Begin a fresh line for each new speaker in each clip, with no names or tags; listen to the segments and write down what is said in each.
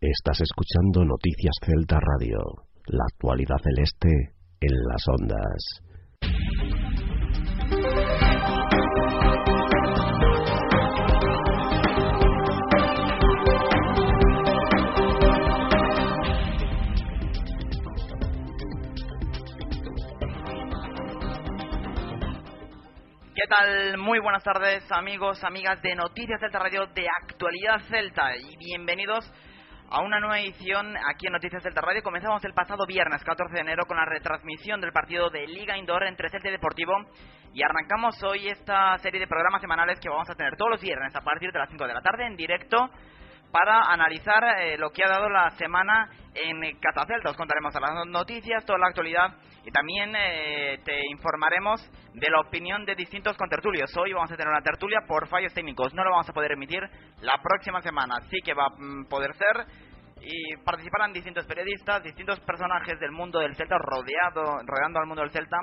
Estás escuchando Noticias Celta Radio, la actualidad celeste en las ondas.
¿Qué tal? Muy buenas tardes, amigos, amigas de Noticias Celta Radio de Actualidad Celta y bienvenidos a una nueva edición aquí en Noticias Celta Radio. Comenzamos el pasado viernes 14 de enero con la retransmisión del partido de Liga Indoor entre Celta Deportivo y arrancamos hoy esta serie de programas semanales que vamos a tener todos los viernes a partir de las 5 de la tarde en directo para analizar eh, lo que ha dado la semana en Catacelta. Os contaremos las noticias, toda la actualidad y también eh, te informaremos de la opinión de distintos contertulios. Hoy vamos a tener una tertulia por fallos técnicos. No lo vamos a poder emitir la próxima semana. Sí que va a mm, poder ser. Y participarán distintos periodistas, distintos personajes del mundo del Celta, rodeado, rodeando al mundo del Celta,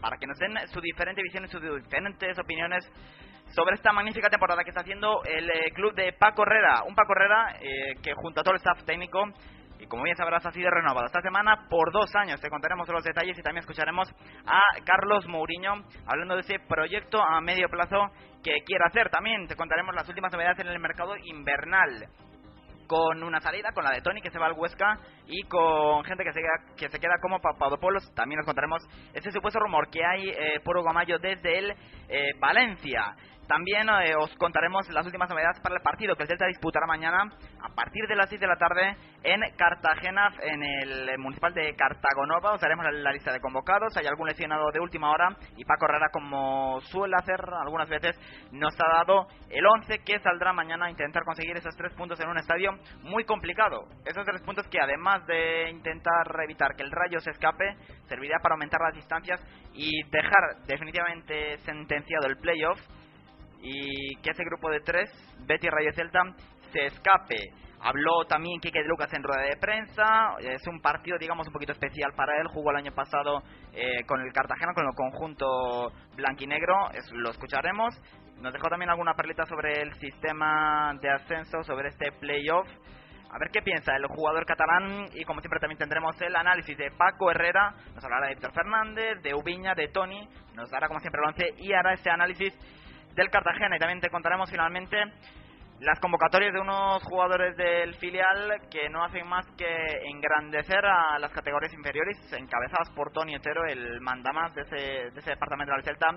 para que nos den su diferente visión y sus diferentes opiniones sobre esta magnífica temporada que está haciendo el eh, club de Paco Herrera. Un Paco Herrera eh, que junto a todo el staff técnico, y como bien sabrás, ha sido renovado esta semana por dos años. Te contaremos los detalles y también escucharemos a Carlos Mourinho hablando de ese proyecto a medio plazo que quiere hacer. También te contaremos las últimas novedades en el mercado invernal con una salida, con la de Tony que se va al Huesca y con gente que se queda, que se queda como Papadopoulos. También nos contaremos ese supuesto rumor que hay eh, por Mayo desde el eh, Valencia. También eh, os contaremos las últimas novedades para el partido que el Celta disputará mañana a partir de las 6 de la tarde en Cartagena, en el municipal de Cartagonova. Os daremos la, la lista de convocados. Hay algún lesionado de última hora y Paco Herrera, como suele hacer algunas veces, nos ha dado el 11 que saldrá mañana a intentar conseguir esos tres puntos en un estadio muy complicado. Esos tres puntos que además de intentar evitar que el Rayo se escape, servirá para aumentar las distancias y dejar definitivamente sentenciado el playoff y que ese grupo de tres, Betty Rayo Celta, se escape. Habló también Kike de Lucas en rueda de prensa. Es un partido, digamos, un poquito especial para él. Jugó el año pasado eh, con el Cartagena, con el conjunto blanquinegro. Es, lo escucharemos. Nos dejó también alguna perlita sobre el sistema de ascenso, sobre este playoff. A ver qué piensa el jugador catalán y como siempre también tendremos el análisis de Paco Herrera, nos hablará de Víctor Fernández, de Ubiña, de Tony, nos dará como siempre el once y hará ese análisis del Cartagena y también te contaremos finalmente las convocatorias de unos jugadores del filial que no hacen más que engrandecer a las categorías inferiores, encabezadas por Tony Otero, el mandamás de ese, de ese departamento del Celta,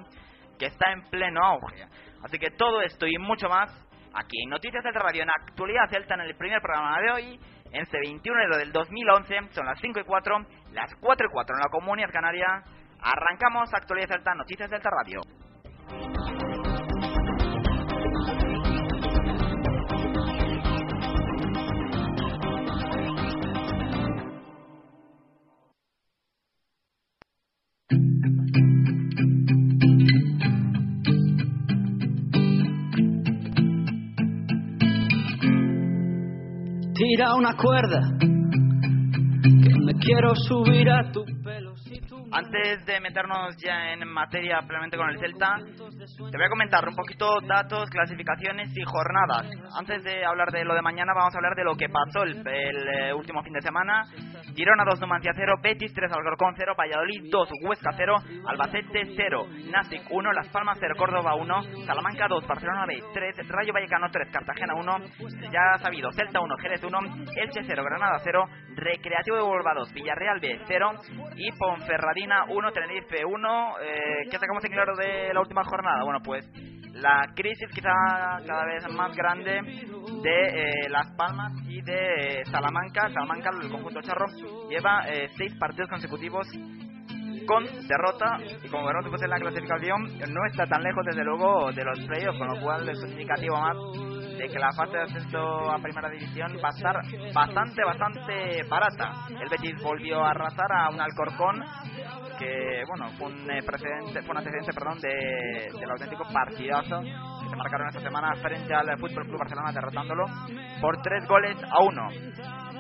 que está en pleno auge. Así que todo esto y mucho más aquí en Noticias de Radio, en Actualidad Celta, en el primer programa de hoy, en este 21 de enero del 2011, son las 5 y 4, las 4 y 4 en la Comunidad Canaria. Arrancamos Actualidad Celta, Noticias Celta Radio.
Tira una cuerda que me quiero subir a tu
Antes de meternos ya en materia plenamente con el Celta, te voy a comentar un poquito datos, clasificaciones y jornadas. Antes de hablar de lo de mañana, vamos a hablar de lo que pasó el, el, eh, último fin de semana. Girona 2, Numancia 0, Betis 3, Alcorcón 0, Valladolid 2, Huesca 0, Albacete 0, Nasic 1, Las Palmas 0, Córdoba 1, Salamanca 2, Barcelona B 3, Rayo Vallecano 3, Cartagena 1, ya sabido, Celta 1, Jerez 1, Elche 0, Granada 0, Recreativo de Huelva 2, Villarreal B 0 y Ponferradina 1, Tenerife 1. Eh, ¿Qué sacamos en claro de la última jornada? Bueno, pues la crisis quizá cada vez más grande de eh, Las Palmas y de eh, Salamanca. Salamanca, el conjunto charro, lleva eh, seis partidos consecutivos con derrota y como veremos después en la clasificación no está tan lejos desde luego de los playoffs, con lo cual es un indicativo más de que la fase de ascenso a primera división va a estar bastante, bastante barata. El Betis volvió a arrasar a un Alcorcón que, bueno, fue un eh, precedente, fue un antecedente, perdón, de, del auténtico partidazo que se marcaron esta semana frente al Fútbol Club Barcelona derrotándolo por tres goles a uno.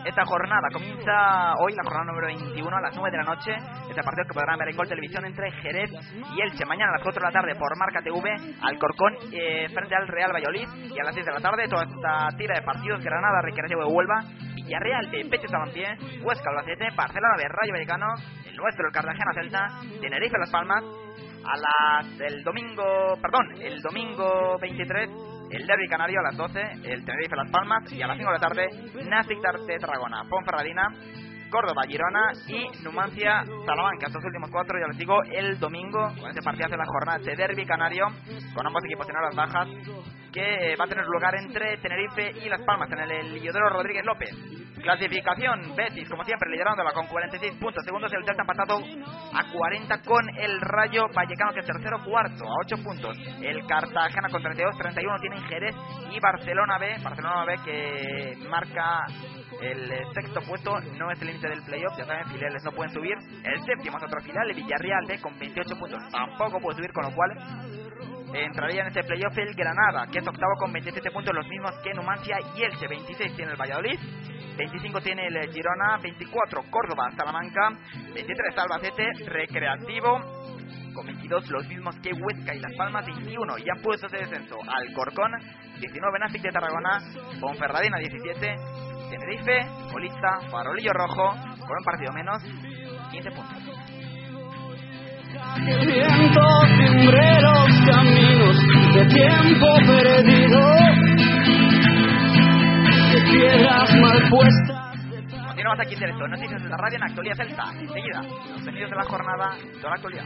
Esta jornada comienza hoy, la jornada número 21, a las 9 de la noche. Este partido que podrán ver en Gol Televisión entre Jerez y Elche. Mañana a las 4 de la tarde por Marca TV, Alcorcón eh, frente al Real Valladolid. Y a las 6 de la tarde, toda esta tira de partidos: Granada, Recreativo de Huelva, Villarreal de Betis Balompié, Huesca Albacete, Barcelona de Rayo Vallecano, el nuestro, el Cartagena Celta, Tenerife Las Palmas. A las el domingo, perdón, el domingo 23 el Derby Canario a las 12, el Tenerife Las Palmas y a las 5 de la tarde Nastic de Tarragona, Ponferradina, Córdoba, Girona y Numancia, Salamanca. Estos últimos cuatro, ya les digo, el domingo, con este partido de la jornada de Derby Canario, con ambos equipos en horas bajas, que va a tener lugar entre Tenerife y Las Palmas en el Heliodoro Rodríguez López. Clasificación, Betis, como siempre, liderándola con 46 puntos. Segundos, el Celta empatado a 40 con el Rayo Vallecano, que es tercero, cuarto, a 8 puntos. El Cartagena con 32, 31 tienen Jerez y Barcelona B. Barcelona B que marca el sexto puesto, no es el límite del playoff, ya saben, filiales no pueden subir. El séptimo es otro filial, el Villarreal B con 28 puntos, tampoco puede subir, con lo cual entraría en este playoff el Granada, que es octavo con 27 puntos, los mismos que Numancia y Elche. 26 tiene el Valladolid, 25 tiene el Girona, 24 Córdoba, Salamanca, 23 Albacete, Recreativo, con 22 los mismos que Huesca y Las Palmas, 21 ya puestos de descenso Alcorcón, 19 Nástic de Tarragona, Ponferradina 17, Tenerife, Colista, Farolillo Rojo, con un partido menos, 15 puntos.
Caminos de tiempo perdido mal
Continuamos aquí en directo, noticias de la radio en Actualidad Celta. Enseguida, los sonidos de la jornada, toda la actualidad.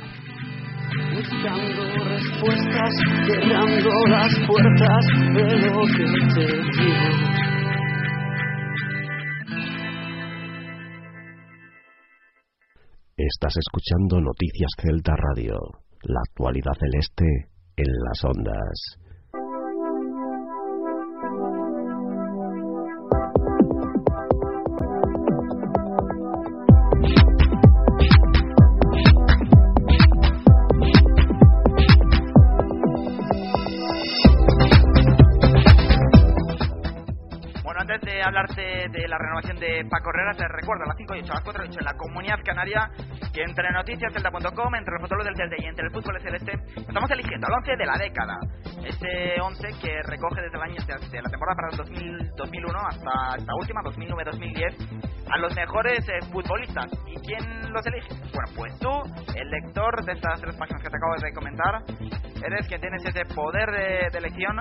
Buscando respuestas, cerrando las puertas de lo que te digo.
Estás escuchando Noticias Celta Radio, la actualidad celeste en las ondas.
Herrera, te recuerdo a las 5 y 8, a las 4 y 8 en la comunidad canaria, que entre noticiascelta.com, entre los fotógrafos del Celta y entre el fútbol celeste, estamos eligiendo al 11 de la década. Ese 11 que recoge desde el año de la temporada para el 2000, 2001 hasta esta última, 2009-2010, a los mejores eh, futbolistas. ¿Y quién los elige? Bueno, pues tú, el lector de estas tres páginas que te acabo de comentar, eres quien tienes ese poder de, de elección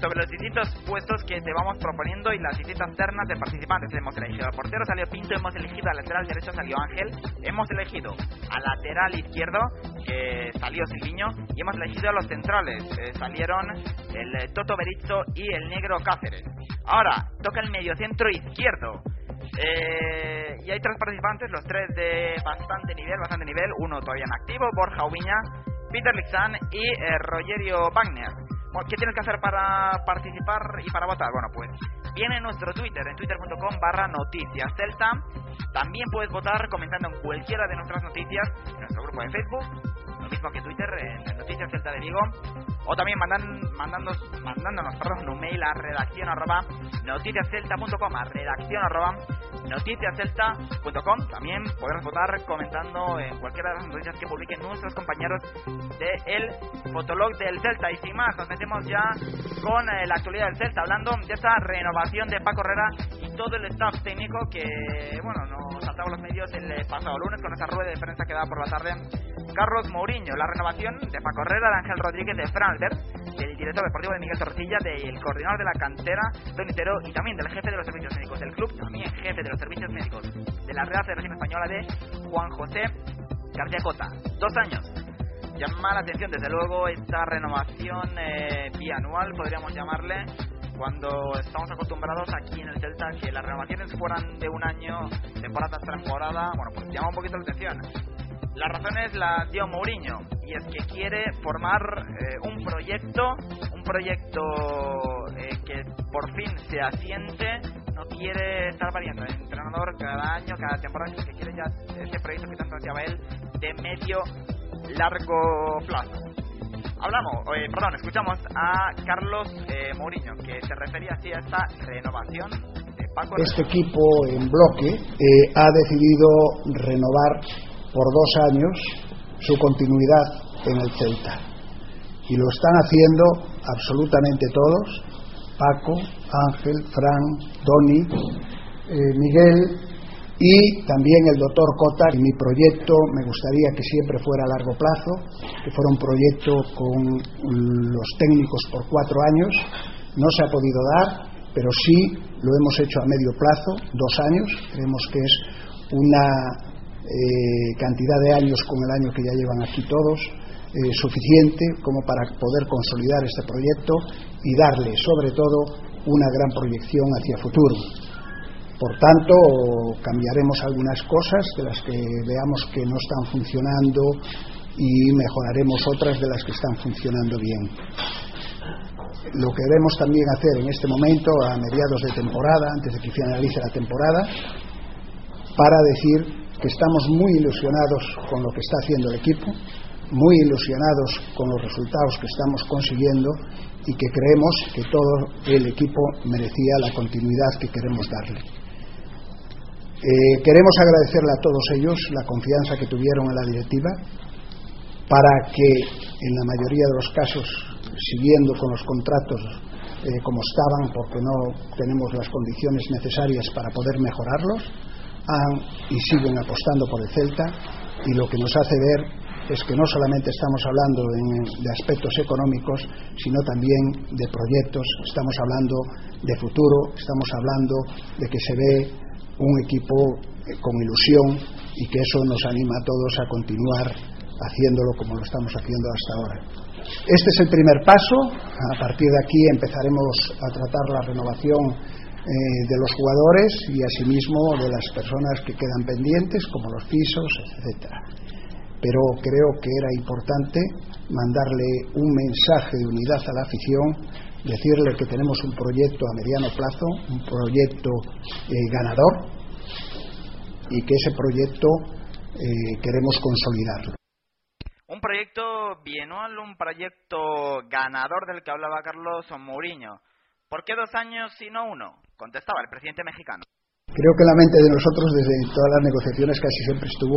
sobre los distintos puestos que te vamos proponiendo y las distintas ternas de participantes. Hemos elegido al portero, salió Pinto, hemos elegido al lateral derecho, salió Ángel, hemos elegido al lateral izquierdo, que salió Silviño, y hemos elegido a los centrales, eh, salieron el eh, Toto Berizzo y el Negro Cáceres. Ahora, toca el mediocentro izquierdo. Eh, y hay tres participantes, los tres de bastante nivel, bastante nivel, uno todavía en activo, Borja Ubiña, Peter Lixan y Rogerio Wagner. ¿Qué tienes que hacer para participar y para votar? Bueno, pues viene nuestro Twitter, en twitter.com barra noticias celta. También puedes votar comentando en cualquiera de nuestras noticias en nuestro grupo de Facebook, mismo que Twitter, en Noticias Celta de Vigo. O también mandan, mandándonos, mandándonos perdón, un mail a redacción arroba noticiascelta.com, a redacción arroba noticiascelta.com. También podrás votar comentando en cualquiera de las noticias que publiquen nuestros compañeros de el Fotolog del Celta. Y sin más, nos metemos ya con eh, la actualidad del Celta, hablando de esta renovación de Paco Herrera y todo el staff técnico que, bueno, nos saltaba los medios el eh, pasado lunes con esa rueda de prensa que daba por la tarde Carlos Mourinho. La renovación de Paco Herrera, de Ángel Rodríguez, de Franbert, del director deportivo de Miguel Torcilla, del coordinador de la cantera, Donitero, y también del jefe de los servicios médicos del club, también jefe de los servicios médicos de la Real Federación Española de Juan José García Cota. Dos años. Llama la atención, desde luego, esta renovación eh, bianual, podríamos llamarle, cuando estamos acostumbrados aquí en el Celta que las renovaciones fueran de un año, temporada tras temporada, bueno, pues llama un poquito la atención. Las razones las dio Mourinho y es que quiere formar eh, un proyecto, un proyecto eh, que por fin se asiente, no quiere estar variando el entrenador cada año, cada temporada, sino que quiere ya ese proyecto que tanto deseaba él de medio largo plazo. Hablamos, eh, perdón, escuchamos a Carlos Mourinho que se refería así a esta renovación
este equipo en bloque eh, ha decidido renovar por dos años su continuidad en el Celta. Y lo están haciendo absolutamente todos, Paco, Ángel, Fran, Tony, eh, Miguel y también el doctor Cota. Mi proyecto me gustaría que siempre fuera a largo plazo, que fuera un proyecto con los técnicos por cuatro años. No se ha podido dar, pero sí lo hemos hecho a medio plazo, dos años. Creemos que es una eh, cantidad de años con el año que ya llevan aquí todos eh, suficiente como para poder consolidar este proyecto y darle, sobre todo, una gran proyección hacia futuro. Por tanto, cambiaremos algunas cosas de las que veamos que no están funcionando y mejoraremos otras de las que están funcionando bien. Lo que debemos también hacer en este momento, a mediados de temporada, antes de que finalice la temporada, para decir que estamos muy ilusionados con lo que está haciendo el equipo, muy ilusionados con los resultados que estamos consiguiendo y que creemos que todo el equipo merecía la continuidad que queremos darle. Eh, queremos agradecerle a todos ellos la confianza que tuvieron en la directiva para que en la mayoría de los casos, siguiendo con los contratos eh, como estaban, porque no tenemos las condiciones necesarias para poder mejorarlos, han y siguen apostando por el Celta y lo que nos hace ver es que no solamente estamos hablando de aspectos económicos, sino también de proyectos, estamos hablando de futuro, estamos hablando de que se ve un equipo eh, con ilusión y que eso nos anima a todos a continuar haciéndolo como lo estamos haciendo hasta ahora. Este es el primer paso, a partir de aquí empezaremos a tratar la renovación eh, de los jugadores y asimismo de las personas que quedan pendientes, como los pisos, etcétera pero creo que era importante mandarle un mensaje de unidad a la afición, decirle que tenemos un proyecto a mediano plazo, un proyecto eh, ganador y que ese proyecto eh, queremos consolidarlo.
Un proyecto bienal, un proyecto ganador del que hablaba Carlos Mourinho. ¿Por qué dos años y no uno? Contestaba el presidente mexicano.
Creo que la mente de nosotros desde todas las negociaciones casi siempre estuvo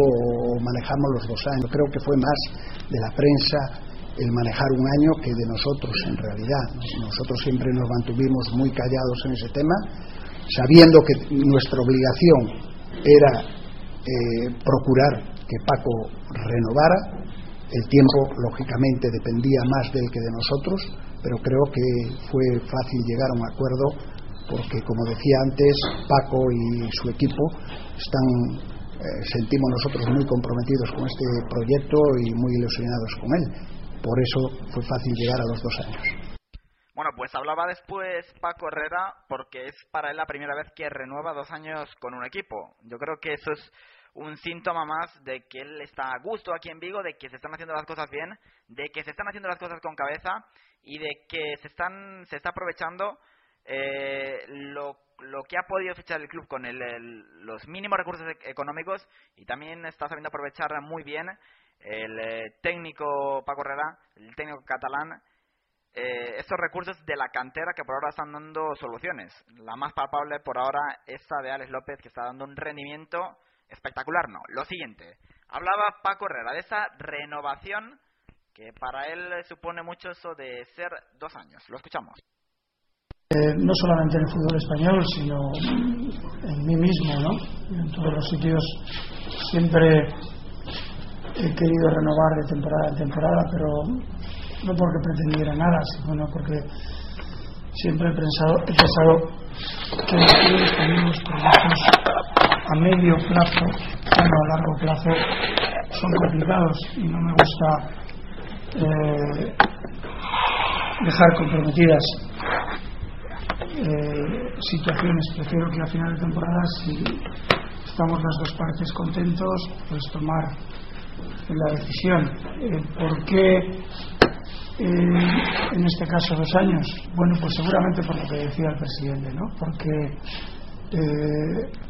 manejamos los dos años. Creo que fue más de la prensa el manejar un año que de nosotros en realidad. Nosotros siempre nos mantuvimos muy callados en ese tema, sabiendo que nuestra obligación era eh, procurar que Paco renovara. El tiempo, lógicamente, dependía más de él que de nosotros, pero creo que fue fácil llegar a un acuerdo porque como decía antes, Paco y su equipo están, eh, sentimos nosotros muy comprometidos con este proyecto y muy ilusionados con él. Por eso fue fácil llegar a los dos años.
Bueno, pues hablaba después Paco Herrera porque es para él la primera vez que renueva dos años con un equipo. Yo creo que eso es un síntoma más de que él está a gusto aquí en Vigo, de que se están haciendo las cosas bien, de que se están haciendo las cosas con cabeza y de que se están se está aprovechando eh, lo, que ha podido fichar el club con el, los mínimos recursos e-, económicos y también está sabiendo aprovechar muy bien el eh, técnico Paco Herrera, el técnico catalán, eh, estos recursos de la cantera que por ahora están dando soluciones. La más palpable por ahora es esa de Alex López que está dando un rendimiento espectacular. No, lo siguiente. Hablaba Paco Herrera de esa renovación que para él supone mucho eso de ser dos años. Lo escuchamos.
Eh, no solamente en el fútbol español, sino en mí mismo, ¿no? En todos los sitios siempre he querido renovar de temporada en temporada, pero no porque pretendiera nada, sino porque siempre he pensado, he pensado que los proyectos a medio plazo, bueno, a largo plazo, son complicados y no me gusta eh, dejar comprometidas eh, situaciones. Prefiero que a final de temporada, si estamos las dos partes contentos, pues tomar la decisión. Eh, ¿Por qué eh, en este caso dos años? Bueno, pues seguramente por lo que decía el presidente, ¿no? Porque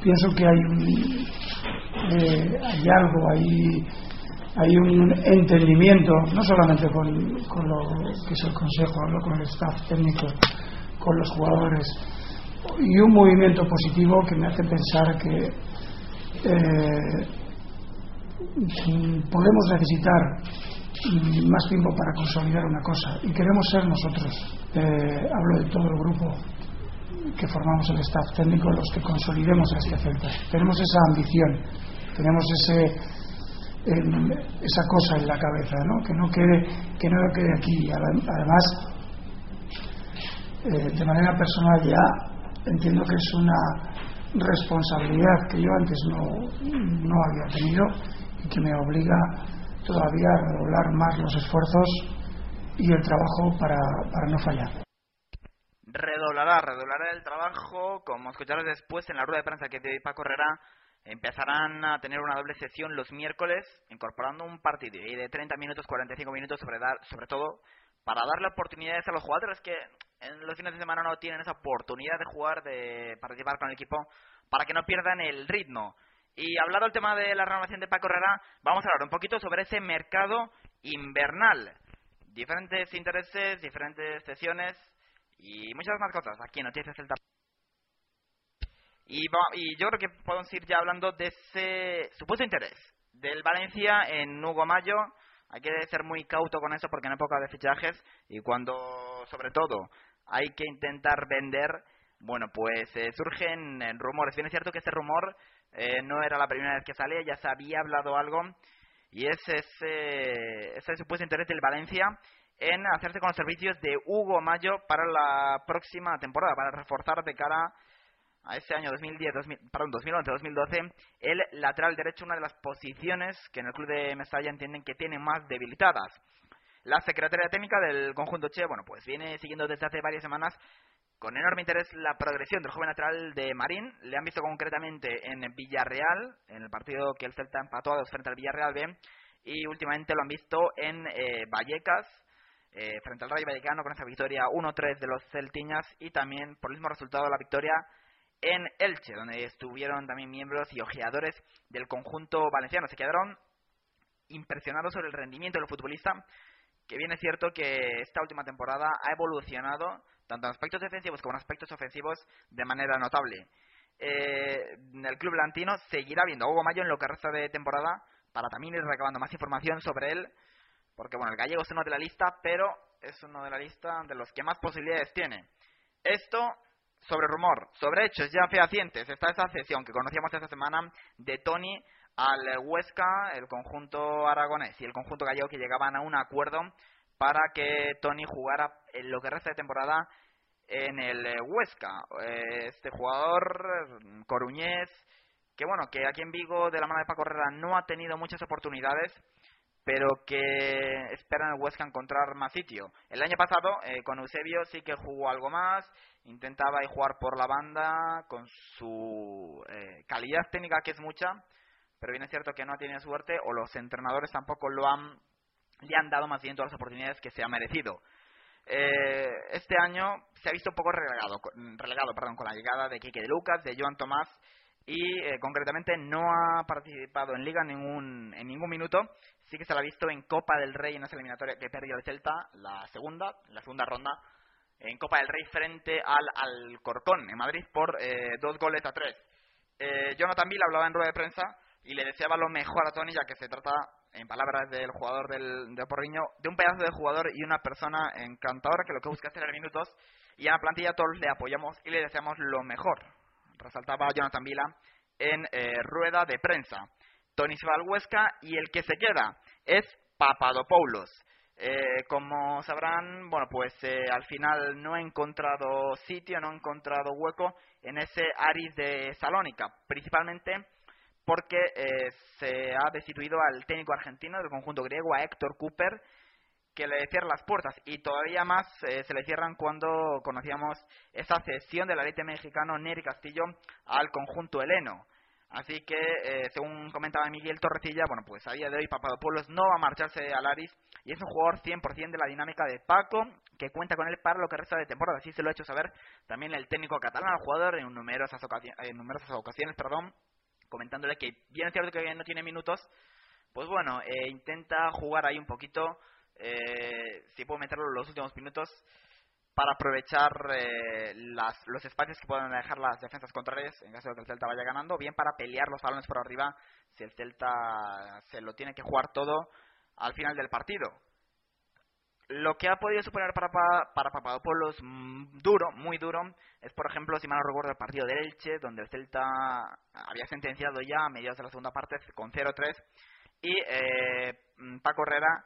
pienso que hay un hay algo ahí hay un entendimiento no solamente con, con lo que es el consejo hablo con el staff técnico con los jugadores y un movimiento positivo que me hace pensar que eh, podemos necesitar más tiempo para consolidar una cosa y queremos ser nosotros, eh, hablo de todo el grupo que formamos el staff técnico, los que consolidemos a este. Tenemos esa ambición, tenemos ese, esa cosa en la cabeza, ¿no? que no quede, que no quede aquí. Además, eh, de manera personal ya entiendo que es una responsabilidad que yo antes no, no había tenido y que me obliga todavía a redoblar más los esfuerzos y el trabajo para, para no fallar.
Redoblará, redoblará el trabajo, como escucharos después en la rueda de prensa que dio Paco Herrera, empezarán a tener una doble sesión los miércoles, incorporando un partido de 30 minutos, 45 minutos, sobre, dar, sobre todo para darle oportunidades a los jugadores que en los fines de semana no tienen esa oportunidad de jugar, de participar con el equipo, para que no pierdan el ritmo. Y hablado el tema de la renovación de Paco Herrera, vamos a hablar un poquito sobre ese mercado invernal. Diferentes intereses, diferentes sesiones y muchas más cosas aquí en Noticias Celta. Y, y yo creo que podemos ir ya hablando de ese supuesto interés del Valencia en Hugo Mayo. Hay que ser muy cauto con eso porque hay época de fichajes y cuando, sobre todo, hay que intentar vender, bueno, pues eh, surgen eh, rumores. Bien es cierto que ese rumor eh, no era la primera vez que sale, ya se había hablado algo, y es ese, ese supuesto interés del Valencia en hacerse con los servicios de Hugo Mayo para la próxima temporada, para reforzar de cara a ese año 2010, 2000, perdón, 2011-2012 el lateral derecho, una de las posiciones que en el club de Mestalla entienden que tienen más debilitadas. La Secretaría Técnica del conjunto Che, bueno, pues viene siguiendo desde hace varias semanas con enorme interés la progresión del joven lateral de Marín. Le han visto concretamente en Villarreal, en el partido que el Celta empató a dos frente al Villarreal B, y últimamente lo han visto en eh, Vallecas, eh, frente al Rayo Vallecano, con esa victoria 1-3 de los Celtiñas, y también por el mismo resultado la victoria en Elche, donde estuvieron también miembros y ojeadores del conjunto valenciano. Se quedaron impresionados sobre el rendimiento del futbolista que bien es cierto que esta última temporada ha evolucionado tanto en aspectos defensivos como en aspectos ofensivos de manera notable. Eh, el club lantino seguirá viendo a Hugo Mayo en lo que resta de temporada para también ir recabando más información sobre él, porque bueno, el gallego es uno de la lista, pero es uno de la lista de los que más posibilidades tiene. Esto sobre rumor, sobre hechos ya fehacientes, está esa sesión que conocíamos esta semana de Tony al Huesca, el conjunto aragonés y el conjunto gallego que llegaban a un acuerdo para que Tony jugara en lo que resta de temporada en el Huesca. Eh, este jugador coruñés, que bueno, que aquí en Vigo de la mano de Paco Herrera no ha tenido muchas oportunidades, pero que espera en el Huesca encontrar más sitio. El año pasado eh, con Eusebio sí que jugó algo más, intentaba jugar por la banda con su eh, calidad técnica que es mucha, pero bien es cierto que no ha tenido suerte o los entrenadores tampoco lo han le han dado más bien todas las oportunidades que se ha merecido. Eh, este año se ha visto un poco relegado, relegado perdón, con la llegada de Quique de Lucas, de Joan Tomás y eh, concretamente no ha participado en liga ningún, en ningún minuto. Sí que se lo ha visto en Copa del Rey en esa eliminatoria que perdió el Celta, la segunda, la segunda ronda, en Copa del Rey frente al Alcorcón en Madrid por eh, dos goles a tres. Eh, Jonathan Villa hablaba en rueda de prensa y le deseaba lo mejor a Tony, ya que se trata, en palabras del jugador del, de Porriño, de un pedazo de jugador y una persona encantadora que lo que busca es tener minutos. Y a la plantilla todos le apoyamos y le deseamos lo mejor. Resaltaba Jonathan Vila en eh, rueda de prensa. Tony se va al Huesca y el que se queda es Papadopoulos. Eh, como sabrán, bueno, pues eh, al final no he encontrado sitio, no he encontrado hueco en ese Aris de Salónica, principalmente porque eh, se ha destituido al técnico argentino del conjunto griego, a Héctor Cooper, que le cierra las puertas y todavía más eh, se le cierran cuando conocíamos esa cesión del arete mexicano Neri Castillo al conjunto heleno. Así que, eh, según comentaba Miguel Torrecilla, bueno, pues a día de hoy Papadopoulos no va a marcharse al Aris y es un jugador 100% de la dinámica de Paco, que cuenta con él para lo que resta de temporada. Así se lo ha hecho saber también el técnico catalán al jugador en numerosas, ocasiones, en numerosas ocasiones, perdón, comentándole que bien es cierto que no tiene minutos, pues bueno, eh, intenta jugar ahí un poquito, eh, si puede meterlo en los últimos minutos, para aprovechar eh, las, los espacios que pueden dejar las defensas contrarias en caso de que el Celta vaya ganando, bien para pelear los balones por arriba si el Celta se lo tiene que jugar todo al final del partido. Lo que ha podido suponer para, para Papadopoulos mm, duro, muy duro, es por ejemplo, si mal no recuerdo, el partido de Elche, donde el Celta había sentenciado ya a mediados de la segunda parte con 0-3 y eh, Paco Herrera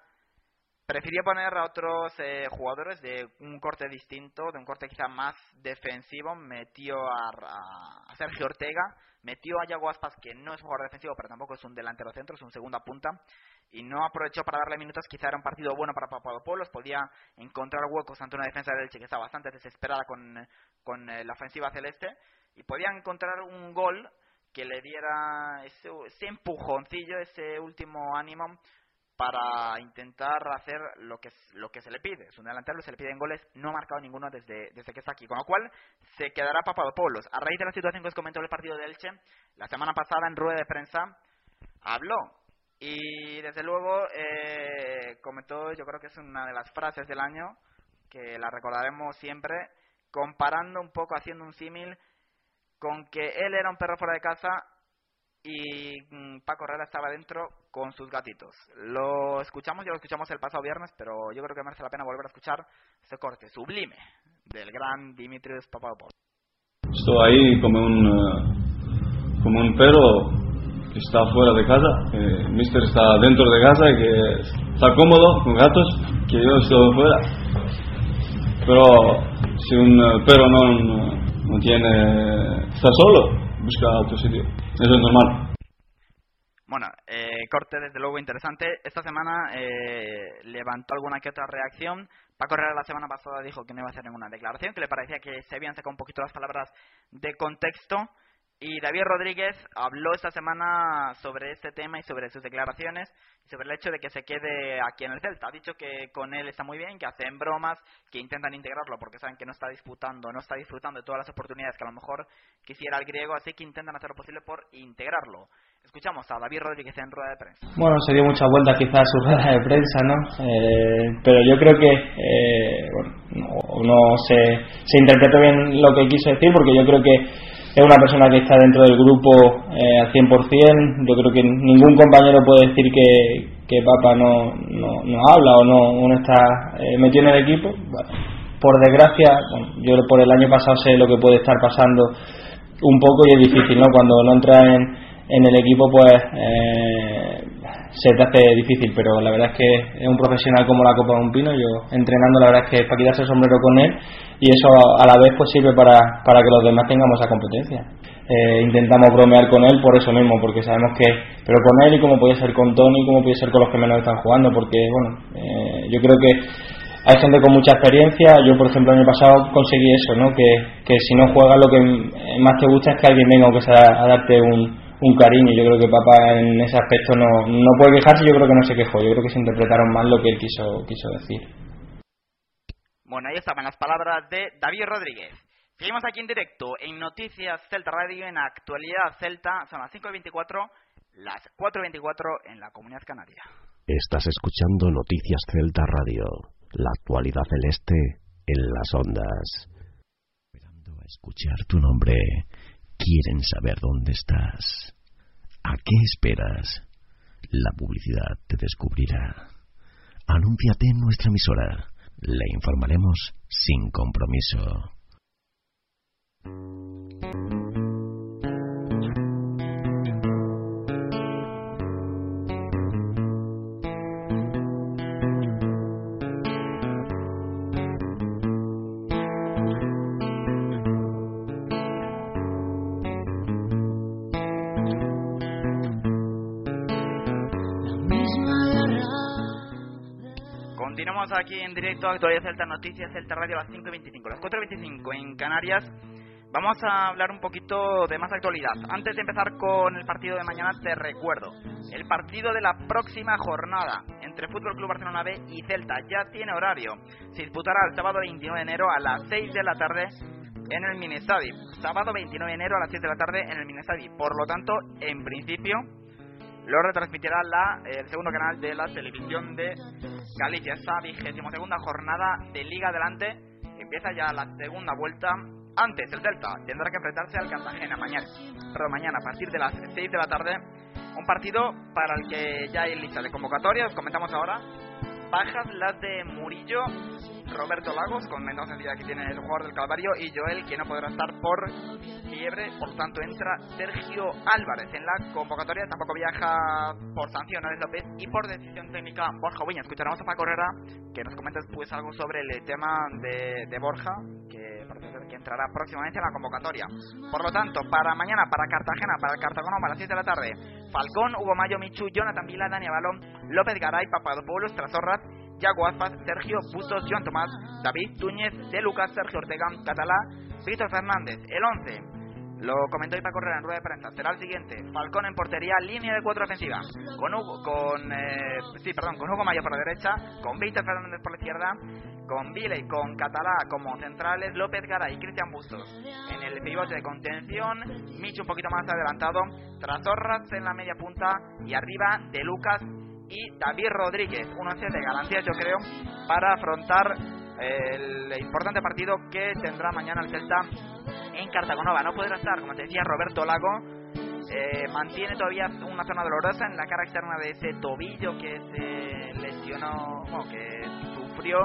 prefirió poner a otros eh, jugadores de un corte distinto, de un corte quizá más defensivo. Metió a, Sergio Ortega, metió a Yago Aspas, que no es un jugador defensivo, pero tampoco es un delantero centro, es un segunda punta. Y no aprovechó para darle minutos. Quizá era un partido bueno para Papadopoulos. Podía encontrar huecos ante una defensa del Elche que está bastante desesperada con, con eh, la ofensiva celeste. Y podía encontrar un gol que le diera ese, ese empujoncillo, ese último ánimo para intentar hacer lo que lo que se le pide. Es un delantero, se le piden goles, no ha marcado ninguno desde, desde que está aquí. Con lo cual, se quedará Papadopoulos. A raíz de la situación que os comentó el partido de Elche, la semana pasada en rueda de prensa, habló. Y desde luego eh, comentó, yo creo que es una de las frases del año, que la recordaremos siempre, comparando un poco, haciendo un símil con que él era un perro fuera de casa y mm, Paco Herrera estaba dentro con sus gatitos. Lo escuchamos, ya lo escuchamos el pasado viernes, pero yo creo que merece la pena volver a escuchar este corte sublime del gran Dimitrios Papadopoulos.
Estoy ahí como un, eh, como un perro que está fuera de casa, que Mister está dentro de casa y que está cómodo con gatos, que yo estoy fuera. Pero si un eh, perro no, no tiene, está solo, busca otro sitio. Eso es normal.
Bueno, eh, corte desde luego interesante. Esta semana eh, levantó alguna que otra reacción. Paco Herrera la semana pasada dijo que no iba a hacer ninguna declaración, que le parecía que se habían sacado un poquito las palabras de contexto. Y David Rodríguez habló esta semana sobre este tema y sobre sus declaraciones sobre el hecho de que se quede aquí en el Celta. Ha dicho que con él está muy bien, que hacen bromas, que intentan integrarlo porque saben que no está disputando, no está disfrutando de todas las oportunidades que a lo mejor quisiera el griego, así que intentan hacer lo posible por integrarlo. Escuchamos a David Rodríguez en rueda de prensa.
Bueno, se dio mucha vuelta quizás a su rueda de prensa, ¿no? Eh, pero yo creo que eh, bueno, no, se, se interpretó bien lo que quiso decir porque yo creo que es una persona que está dentro del grupo eh, al 100%. Yo creo que ningún compañero puede decir que, Papa no, no, habla o no, no está eh, metido en el equipo. por desgracia, yo por el año pasado sé lo que puede estar pasando un poco y es difícil, ¿no? Cuando no entra en, en el equipo, pues eh, se te hace difícil, pero la verdad es que es un profesional como la Copa de un Pino. Yo entrenando, la verdad es que es para quitarse el sombrero con él y eso a la vez pues sirve para, para que los demás tengamos esa competencia. Eh, intentamos bromear con él por eso mismo, porque sabemos que, pero con él y como puede ser con Tony, como puede ser con los que menos están jugando, porque bueno, eh, yo creo que hay gente con mucha experiencia. Yo, por ejemplo, el año pasado conseguí eso, ¿no? Que, que si no juegas lo que más te gusta es que alguien venga aunque sea a darte un, un cariño. Yo creo que papá en ese aspecto no, no puede quejarse, yo creo que no se quejó. Yo creo que se interpretaron mal lo que él quiso, quiso decir.
Bueno, ahí estaban las palabras de David Rodríguez. Seguimos aquí en directo en Noticias Celta Radio, en Actualidad Celta. Son las 5.24, las 4.24 en la Comunidad Canaria.
Estás escuchando Noticias Celta Radio, la actualidad celeste en las ondas. Esperando a escuchar tu nombre, quieren saber dónde estás. ¿A qué esperas? La publicidad te descubrirá. Anúnciate en nuestra emisora le informaremos sin compromiso.
Aquí en directo, Actualidad Celta Noticias, Celta Radio a las 5.25, las 4.25 en Canarias. Vamos a hablar un poquito de más actualidad. Antes de empezar con el partido de mañana, te recuerdo, el partido de la próxima jornada entre Fútbol Club Barcelona B y Celta ya tiene horario. Se disputará el sábado 29 de enero a las 6 de la tarde en el Minestadi. Sábado 29 de enero a las 6 de la tarde en el Minestadi. Por lo tanto, en principio, lo retransmitirá la, el segundo canal de la televisión de Galicia. Esta vigésima segunda jornada de Liga Adelante empieza ya la segunda vuelta. Antes, el Celta tendrá que enfrentarse al Cartagena mañana, pero mañana a partir de las 6 de la tarde. Un partido para el que ya hay lista de convocatoria, os comentamos ahora. Bajas las de Murillo, Roberto Lagos, con menos necesidad que tiene el jugador del Calvario, y Joel, que no podrá estar por fiebre, por tanto entra Sergio Álvarez en la convocatoria, tampoco viaja por sanción López y por decisión técnica Borja Ubiña. Escucharemos a Paco Herrera que nos comenta después algo sobre el tema de, de Borja, que parece ser que entrará próximamente en la convocatoria. Por lo tanto, para mañana, para Cartagena, para el Cartagena a las 7 de la tarde, Falcón, Hugo Mayo, Michu, Jonathan Vila, Dani Balón, López Garay, Papadopoulos, Trasorras, Yago Aspas, Sergio Bustos, Joan Tomás, David Túñez, De Lucas, Sergio Ortega, Catalá, Víctor Fernández. El 11, lo comentó para correr en rueda de prensa. Será el siguiente. Falcón en portería, línea de cuatro ofensiva. Con Hugo, con, eh, sí, perdón, con Hugo Mayo por la derecha, con Víctor Fernández por la izquierda, con Vile con Catalá como centrales, López Gara y Cristian Bustos en el pivote de contención, Micho un poquito más adelantado, Trasorras en la media punta y arriba de Lucas y David Rodríguez, un once de garantías yo creo para afrontar el importante partido que tendrá mañana el Celta en Cartagonova. No podrá estar, como te decía, Roberto Lago. Eh, mantiene todavía una zona dolorosa en la cara externa de ese tobillo que se lesionó, bueno, que sufrió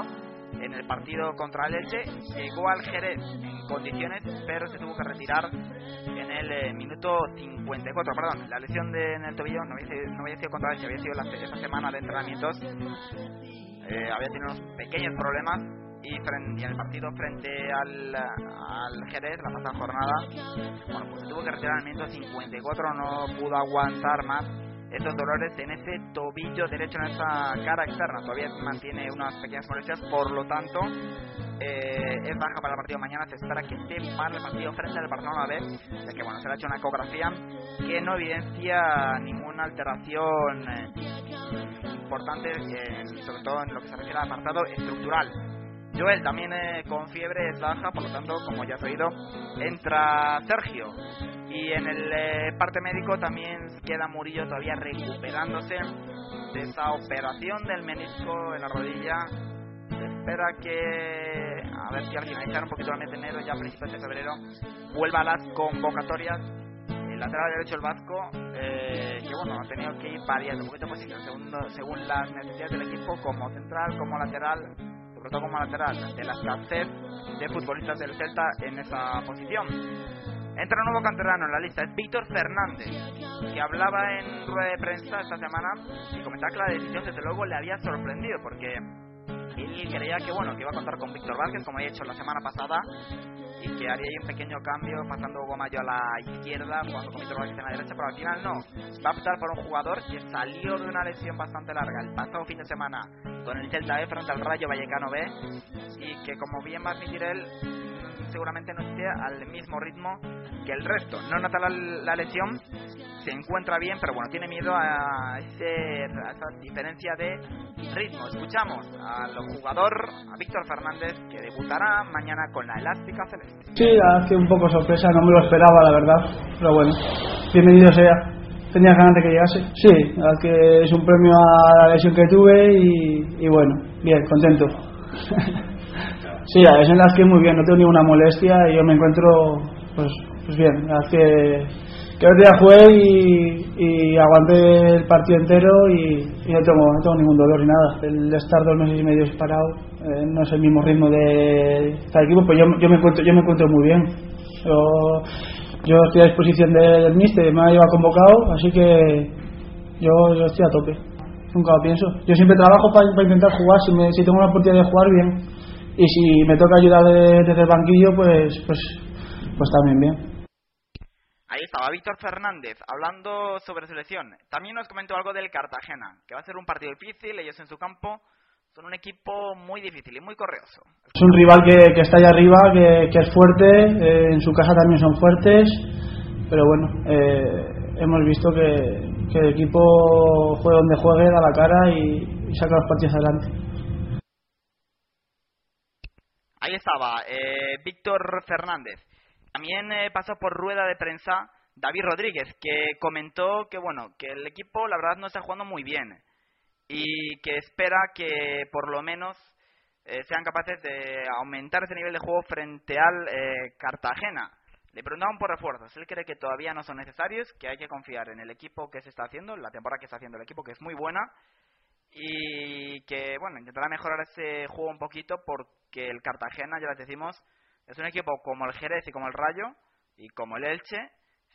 en el partido contra el Elche. Llegó al Jerez en condiciones, pero se tuvo que retirar en el eh, minuto 54. Perdón, la lesión de, en el tobillo no había, sido, no había sido contra el Elche, había sido la, semana de entrenamientos. Eh, había tenido unos pequeños problemas y, frente, en el partido frente al, al Jerez, la pasada jornada, bueno, pues tuvo que retirar el minuto 54, no pudo aguantar más estos dolores en ese tobillo derecho, en esa cara externa. Todavía mantiene unas pequeñas molestias, por lo tanto, eh, es baja para el partido mañana. Se espera que esté para el partido frente al Barcelona B, ya que bueno, se le ha hecho una ecografía que no evidencia ninguna alteración eh, importante, sobre todo en lo que se refiere al apartado estructural Joel también eh, con fiebre es baja, por lo tanto, como ya has oído, entra Sergio. Y en el eh, parte médico también queda Murillo todavía recuperándose de esa operación del menisco en la rodilla. Se espera que, a ver si al finalizar un poquito el mes de enero, ya a principios de febrero, vuelva a las convocatorias. El lateral derecho, el Vasco, eh, que bueno, ha tenido que ir variando un poquito posición según, según las necesidades del equipo, como central, como lateral todo como lateral, de la de futbolistas del Celta en esa posición. Entra un nuevo canterano en la lista, es Víctor Fernández, que hablaba en rueda de prensa esta semana y comentaba que la decisión desde luego le había sorprendido porque él creía que bueno que iba a contar con Víctor Vázquez como había hecho la semana pasada y que haría ahí un pequeño cambio pasando Hugo Mayo a la izquierda jugando con Víctor Vázquez en la derecha pero al final no va a optar por un jugador que salió de una lesión bastante larga el pasado fin de semana con el Celta B frente al Rayo Vallecano B y que como bien va a admitir él seguramente no esté al mismo ritmo que el resto. No nota la, lesión, se encuentra bien, pero bueno, tiene miedo a, ese, a esa diferencia de ritmo. Escuchamos al jugador, a Víctor Fernández, que debutará mañana con la elástica celeste.
Sí, hace un poco sorpresa, no me lo esperaba, la verdad, pero bueno, bienvenido sea. Tenía ganas de que llegase. Sí, que es un premio a la lesión que tuve y, y bueno, bien, contento. Sí, es en las que muy bien, no tengo ninguna molestia y yo me encuentro pues, pues bien. La que, que el día jugué y, y, aguanté el partido entero y, no, tengo, no tengo ningún dolor ni nada. El estar dos meses y medio parado eh, no es el mismo ritmo de cada equipo, pues yo, me, encuentro, yo me encuentro muy bien. Yo, yo estoy a disposición del míster, me ha llevado convocado, así que yo, estoy a tope. Nunca lo pienso. Yo siempre trabajo para, para intentar jugar, si, me, si tengo la oportunidad de jugar, bien y si me toca ayudar desde el banquillo, pues, pues, pues también bien.
Ahí estaba Víctor Fernández hablando sobre selección. También nos comentó algo del Cartagena, que va a ser un partido difícil, ellos en su campo son un equipo muy difícil y muy correoso.
Es un rival que, que está allá arriba, que, que es fuerte, eh, en su casa también son fuertes, pero bueno, eh, hemos visto que, que, el equipo juegue donde juegue, da la cara y, y saca los partidos adelante.
Ahí estaba, eh, Víctor Fernández. También eh, pasó por rueda de prensa David Rodríguez, que comentó que bueno, que el equipo la verdad no está jugando muy bien y que espera que por lo menos eh, sean capaces de aumentar ese nivel de juego frente al eh, Cartagena. Le preguntaban por refuerzos. Él cree que todavía no son necesarios, que hay que confiar en el equipo que se está haciendo, la temporada que está haciendo el equipo, que es muy buena, y que, bueno, intentará mejorar ese juego un poquito porque el Cartagena, ya les decimos, es un equipo como el Jerez y como el Rayo y como el Elche,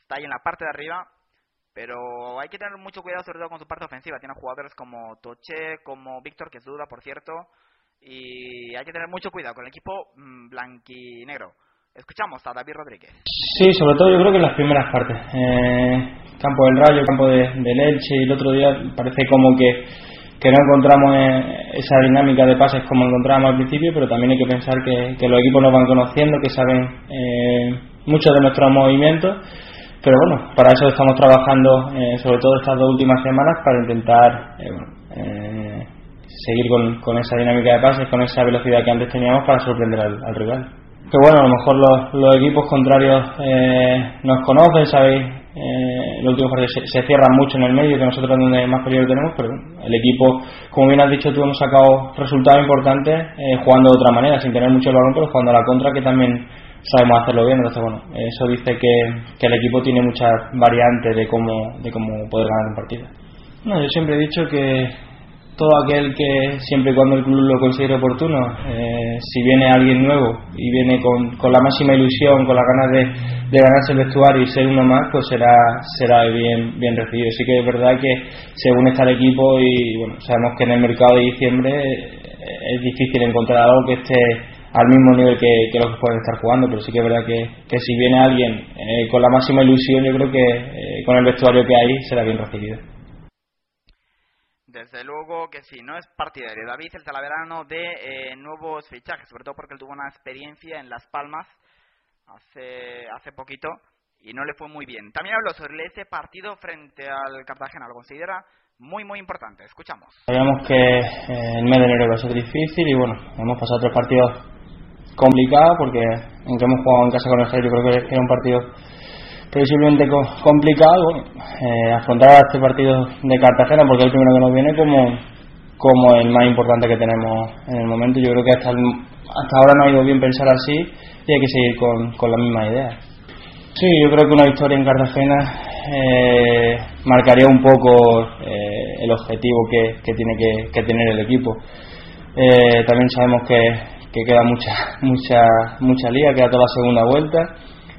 está ahí en la parte de arriba, pero hay que tener mucho cuidado sobre todo con su parte ofensiva. Tiene jugadores como Toche, como Víctor, que es duda, por cierto, y hay que tener mucho cuidado con el equipo mm, blanquinegro. Escuchamos a David Rodríguez.
Sí, sobre todo yo creo que en las primeras partes. Eh, campo del Rayo, campo de, del Elche, y el otro día parece como que, que no encontramos eh, esa dinámica de pases como encontrábamos al principio, pero también hay que pensar que, que los equipos nos van conociendo, que saben eh, muchos de nuestros movimientos. Pero bueno, para eso estamos trabajando, eh, sobre todo estas dos últimas semanas, para intentar eh, eh, seguir con, con, esa dinámica de pases, con esa velocidad que antes teníamos para sorprender al, al rival que bueno, a lo mejor los, los equipos contrarios eh, nos conocen, sabéis, los últimos partidos se, se, cierran mucho en el medio, que nosotros es donde más peligro tenemos, pero el equipo, como bien has dicho tú, hemos sacado resultados importantes eh, jugando de otra manera, sin tener mucho el balón, pero jugando a la contra, que también sabemos hacerlo bien. Entonces, bueno, eso dice que, que el equipo tiene muchas variantes de cómo, de cómo poder ganar un partido. No, yo siempre he dicho que, todo aquel que, siempre y cuando el club lo considere oportuno, eh, si viene alguien nuevo y viene con, con, la máxima ilusión, con las ganas de, de, ganarse el vestuario y ser uno más, pues será será bien, bien recibido. Sí que es verdad que según está el equipo y bueno, sabemos que en el mercado de diciembre es difícil encontrar algo que esté al mismo nivel que, que los que pueden estar jugando, pero sí que es verdad que, que si viene alguien eh, con la máxima ilusión, yo creo que eh, con el vestuario que hay será bien recibido.
Desde luego que sí, no es partidario. David el Talaverano de eh, nuevos fichajes, sobre todo porque él tuvo una experiencia en Las Palmas hace, hace poquito y no le fue muy bien. También habló sobre ese partido frente al Cartagena, lo considera muy muy importante. Escuchamos.
Sabíamos que eh, el mes de enero iba a ser difícil y bueno, hemos pasado tres partidos complicados porque aunque hemos jugado en casa con el Jerez, yo creo que era un partido previsiblemente complicado eh, afrontar este partido de Cartagena porque es el primero que nos viene como, como el más importante que tenemos en el momento. Yo creo que hasta, el, hasta ahora no ha ido bien pensar así y hay que seguir con, con la misma idea. Sí, yo creo que una victoria en Cartagena eh, marcaría un poco eh, el objetivo que, que tiene que, que, tener el equipo. Eh, también sabemos que, que queda mucha mucha mucha liga, queda toda la segunda vuelta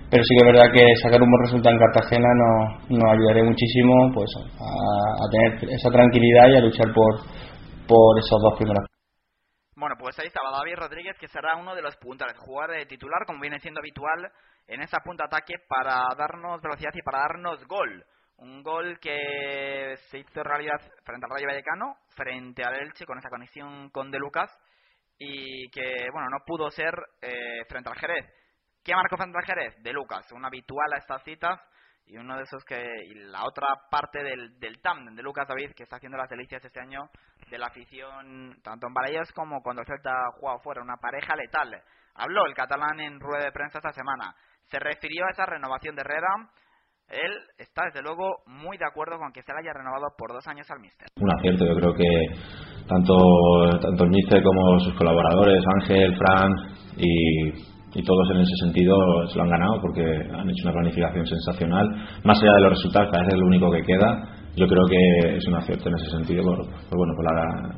pero sí que es verdad que sacar un buen resultado en Cartagena nos, nos ayudaría muchísimo pues a, a, tener esa tranquilidad y a luchar por, por esos dos primeros.
Bueno, pues ahí estaba David Rodríguez, que será uno de los puntales, jugar de titular, como viene siendo habitual en esa punta ataque, para darnos velocidad y para darnos gol. Un gol que se hizo realidad frente al Rayo Vallecano, frente al Elche, con esa conexión con De Lucas, y que, bueno, no pudo ser eh, frente al Jerez. ¿Qué marcó Jerez? De Lucas, un habitual a estas citas y uno de esos que y la otra parte del, del tándem de Lucas David que está haciendo las delicias este año de la afición tanto en Balayos como cuando el Celta jugado fuera. Una pareja letal. Habló el catalán en rueda de prensa esta semana. Se refirió a esa renovación de Herrera. Él está desde luego muy de acuerdo con que se le haya renovado por dos años al míster.
Un acierto yo creo que tanto tanto el míster como sus colaboradores Ángel Fran y y todos en ese sentido se lo han ganado porque han hecho una planificación sensacional. Más allá de los resultados, a veces es lo único que queda, yo creo que es un acierto en ese sentido por, por bueno, por la,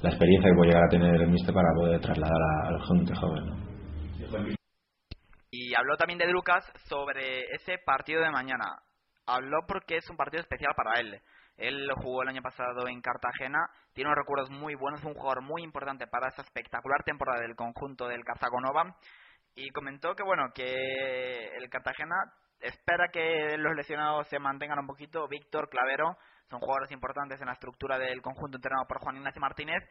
la, experiencia que puede llegar a tener el míster para poder trasladar al gente joven. ¿no?
Y habló también de Lucas sobre ese partido de mañana. Habló porque es un partido especial para él. Él jugó el año pasado en Cartagena, tiene unos recuerdos muy buenos, un jugador muy importante para esa espectacular temporada del conjunto del Cazagonova y comentó que bueno que el Cartagena espera que los lesionados se mantengan un poquito. Víctor, Clavero, son jugadores importantes en la estructura del conjunto entrenado por Juan Ignacio Martínez.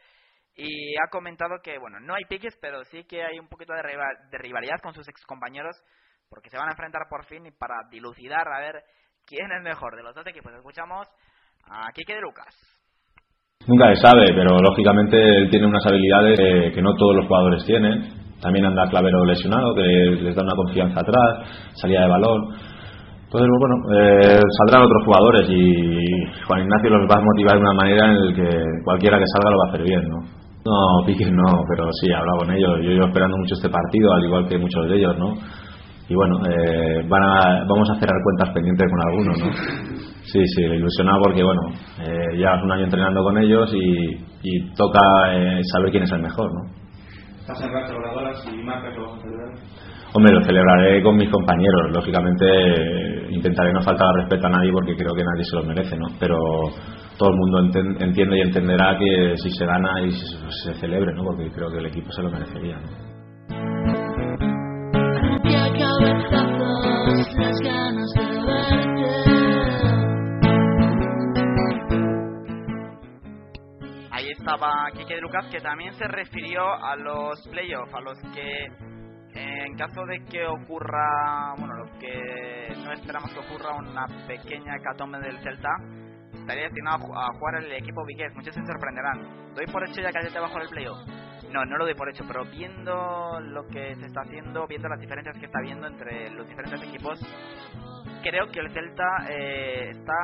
Y ha comentado que, bueno, no hay piques, pero sí que hay un poquito de, rival, de rivalidad con sus ex compañeros, porque se van a enfrentar por fin y para dilucidar a ver quién es mejor de los dos equipos. Escuchamos a Quique de Lucas.
Nunca se sabe, pero lógicamente él tiene unas habilidades que no todos los jugadores tienen también anda Clavero lesionado, que les da una confianza atrás, salida de balón. Entonces, bueno, eh, saldrán otros jugadores y Juan Ignacio los va a motivar de una manera en la que cualquiera que salga lo va a hacer bien, ¿no? No, Piqué no, pero sí, he hablado con ellos. Yo llevo esperando mucho este partido, al igual que muchos de ellos, ¿no? Y bueno, eh, van a, vamos a cerrar cuentas pendientes con algunos, ¿no? Sí, sí, ilusionado porque, bueno, eh, ya un año entrenando con ellos y, y toca eh, saber quién es el mejor, ¿no?
¿Estás en racha voladoras y marcas lo vas a celebrar?
Hombre, lo celebraré con mis compañeros. Lógicamente, intentaré no faltar al respeto a nadie porque creo que nadie se lo merece, ¿no? Pero todo el mundo enten- entiende y entenderá que si se gana y se, se celebre, ¿no? Porque creo que el equipo se lo merecería, ¿no?
Estaba Quique Lucas, que también se refirió a los playoffs, a los que en caso de que ocurra, bueno, lo que no esperamos que ocurra una pequeña hecatombe del Celta, estaría destinado a ju- a jugar el equipo Vigués. Muchos se sorprenderán. ¿Doy por hecho ya que el Celta va a jugar el playoff? No, no lo doy por hecho, pero viendo lo que se está haciendo, viendo las diferencias que está habiendo entre los diferentes equipos, creo que el Celta eh, está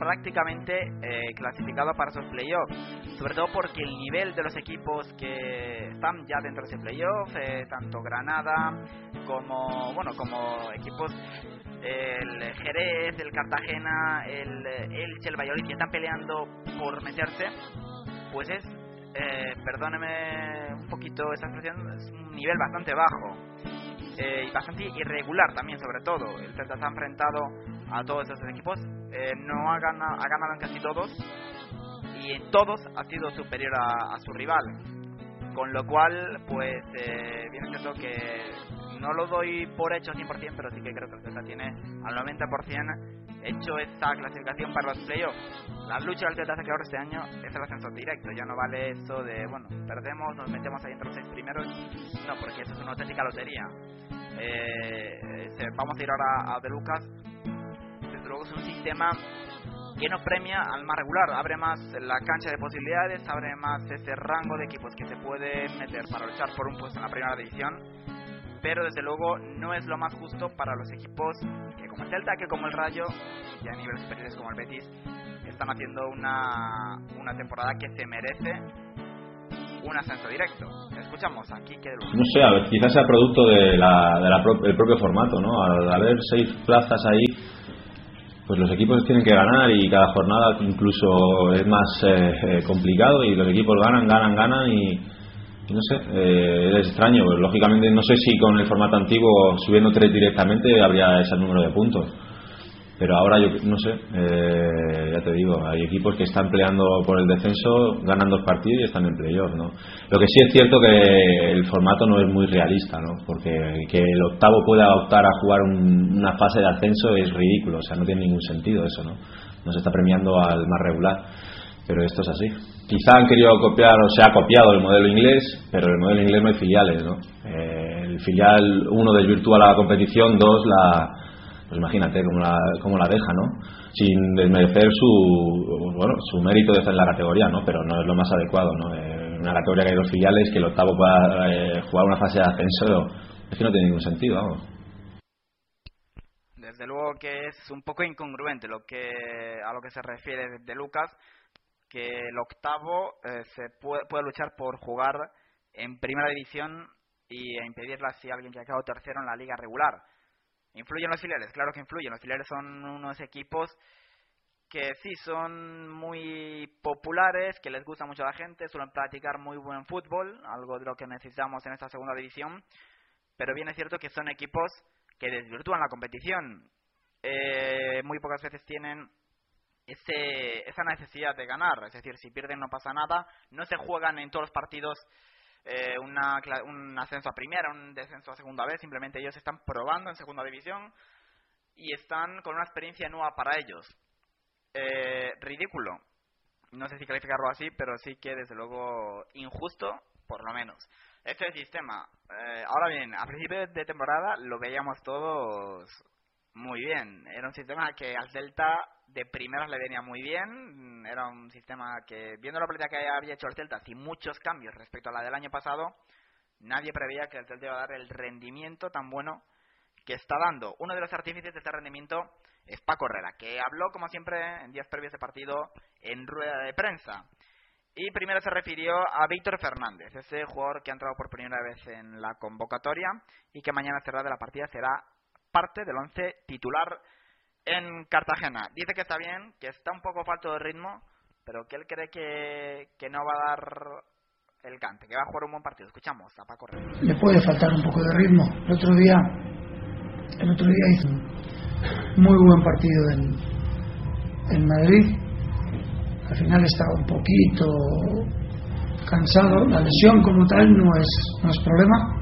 prácticamente eh, clasificado para esos playoffs. Sobre todo porque el nivel de los equipos que están ya dentro de ese playoff, eh, tanto Granada como bueno como equipos el Jerez, el Cartagena, el eh, Elche, el Valladolid que están peleando por meterse, pues es, eh, perdóneme un poquito esa expresión, es un nivel bastante bajo eh, y bastante irregular también sobre todo. El Celta se ha enfrentado a todos esos equipos, eh, no ha ganado, ha ganado en casi todos y en todos ha sido superior a, a su rival. Con lo cual, pues, eh, bien es cierto que no lo doy por hecho 100%, pero sí que creo que el Celta tiene al 90% hecho esta clasificación para los playoffs. La lucha del Celta que ahora este año es el ascenso directo, ya no vale eso de, bueno, perdemos, nos metemos ahí entre los seis primeros, no, porque eso es una auténtica lotería. Eh, se- vamos a ir ahora a De Lucas, es un sistema que no premia al más regular, abre más la cancha de posibilidades, abre más ese rango de equipos que se puede meter para luchar por un puesto en la primera división, pero desde luego no es lo más justo para los equipos que como el Celta, que como el Rayo, y a niveles superiores como el Betis, están haciendo una, una temporada que se merece un ascenso directo. Escuchamos aquí que
No sé, a ver, quizás sea producto de la, de la pro- del propio formato, ¿no? Al haber seis plazas ahí, pues los equipos tienen que ganar y cada jornada incluso es más eh, eh, complicado y los equipos ganan, ganan, ganan y, no sé, eh, es extraño. Pues, lógicamente no sé si con el formato antiguo subiendo tres directamente habría ese número de puntos. Pero ahora yo no sé, eh, ya te digo, hay equipos que están peleando por el descenso, ganan dos partidos y están en playoff, ¿no? Lo que sí es cierto que el formato no es muy realista, ¿no? Porque que el octavo pueda optar a jugar un- una fase de ascenso es ridículo, o sea, no tiene ningún sentido eso, ¿no? No se está premiando al más regular, pero esto es así. Quizá han querido copiar o se ha copiado el modelo inglés, pero el modelo inglés no hay filiales, ¿no? Eh, el filial, uno, desvirtúa la competición, dos, la pues imagínate cómo la, cómo la deja, ¿no? Sin desmerecer su, bueno, su mérito de estar en la categoría, ¿no? Pero no es lo más adecuado, ¿no? Eh, una categoría que hay dos filiales, que el octavo pueda eh, jugar una fase de ascenso, es que no tiene ningún sentido, vamos.
Desde luego que es un poco incongruente lo que a lo que se refiere de Lucas, que el octavo eh, se puede, puede luchar por jugar en primera división y impedirla a alguien que ha quedado tercero en la liga regular. ¿Influyen los filiales? Claro que influyen. Los filiales son unos equipos que sí son muy populares, que les gusta mucho a la gente, suelen practicar muy buen fútbol, algo de lo que necesitamos en esta segunda división, pero bien es cierto que son equipos que desvirtúan la competición. Eh, muy pocas veces tienen ese, esa necesidad de ganar, es decir, si pierden no pasa nada, no se juegan en todos los partidos eh, una, un ascenso a primera, un descenso a segunda vez, simplemente ellos están probando en segunda división y están con una experiencia nueva para ellos. Eh, ridículo, no sé si calificarlo así, pero sí que desde luego injusto, por lo menos. Este sistema, eh, ahora bien, a principio de temporada lo veíamos todos muy bien. Era un sistema que al Celta de primeras le venía muy bien. Era un sistema que, viendo la política que había hecho el Celta, sin muchos cambios respecto a la del año pasado, nadie preveía que el Celta iba a dar el rendimiento tan bueno que está dando. Uno de los artífices de este rendimiento es Paco Herrera, que habló, como siempre, en días previos de partido en rueda de prensa. Y primero se refirió a Víctor Fernández, ese jugador que ha entrado por primera vez en la convocatoria y que mañana cerrada la partida será parte del once titular en Cartagena. Dice que está bien, que está un poco falto de ritmo, pero que él cree que, que no va a dar el cante, que va a jugar un buen partido. Escuchamos a Paco Reyes.
le puede faltar un poco de ritmo. El otro día, el otro día hizo un muy buen partido en, en Madrid. Al final estaba un poquito cansado. La lesión como tal no es, no es problema,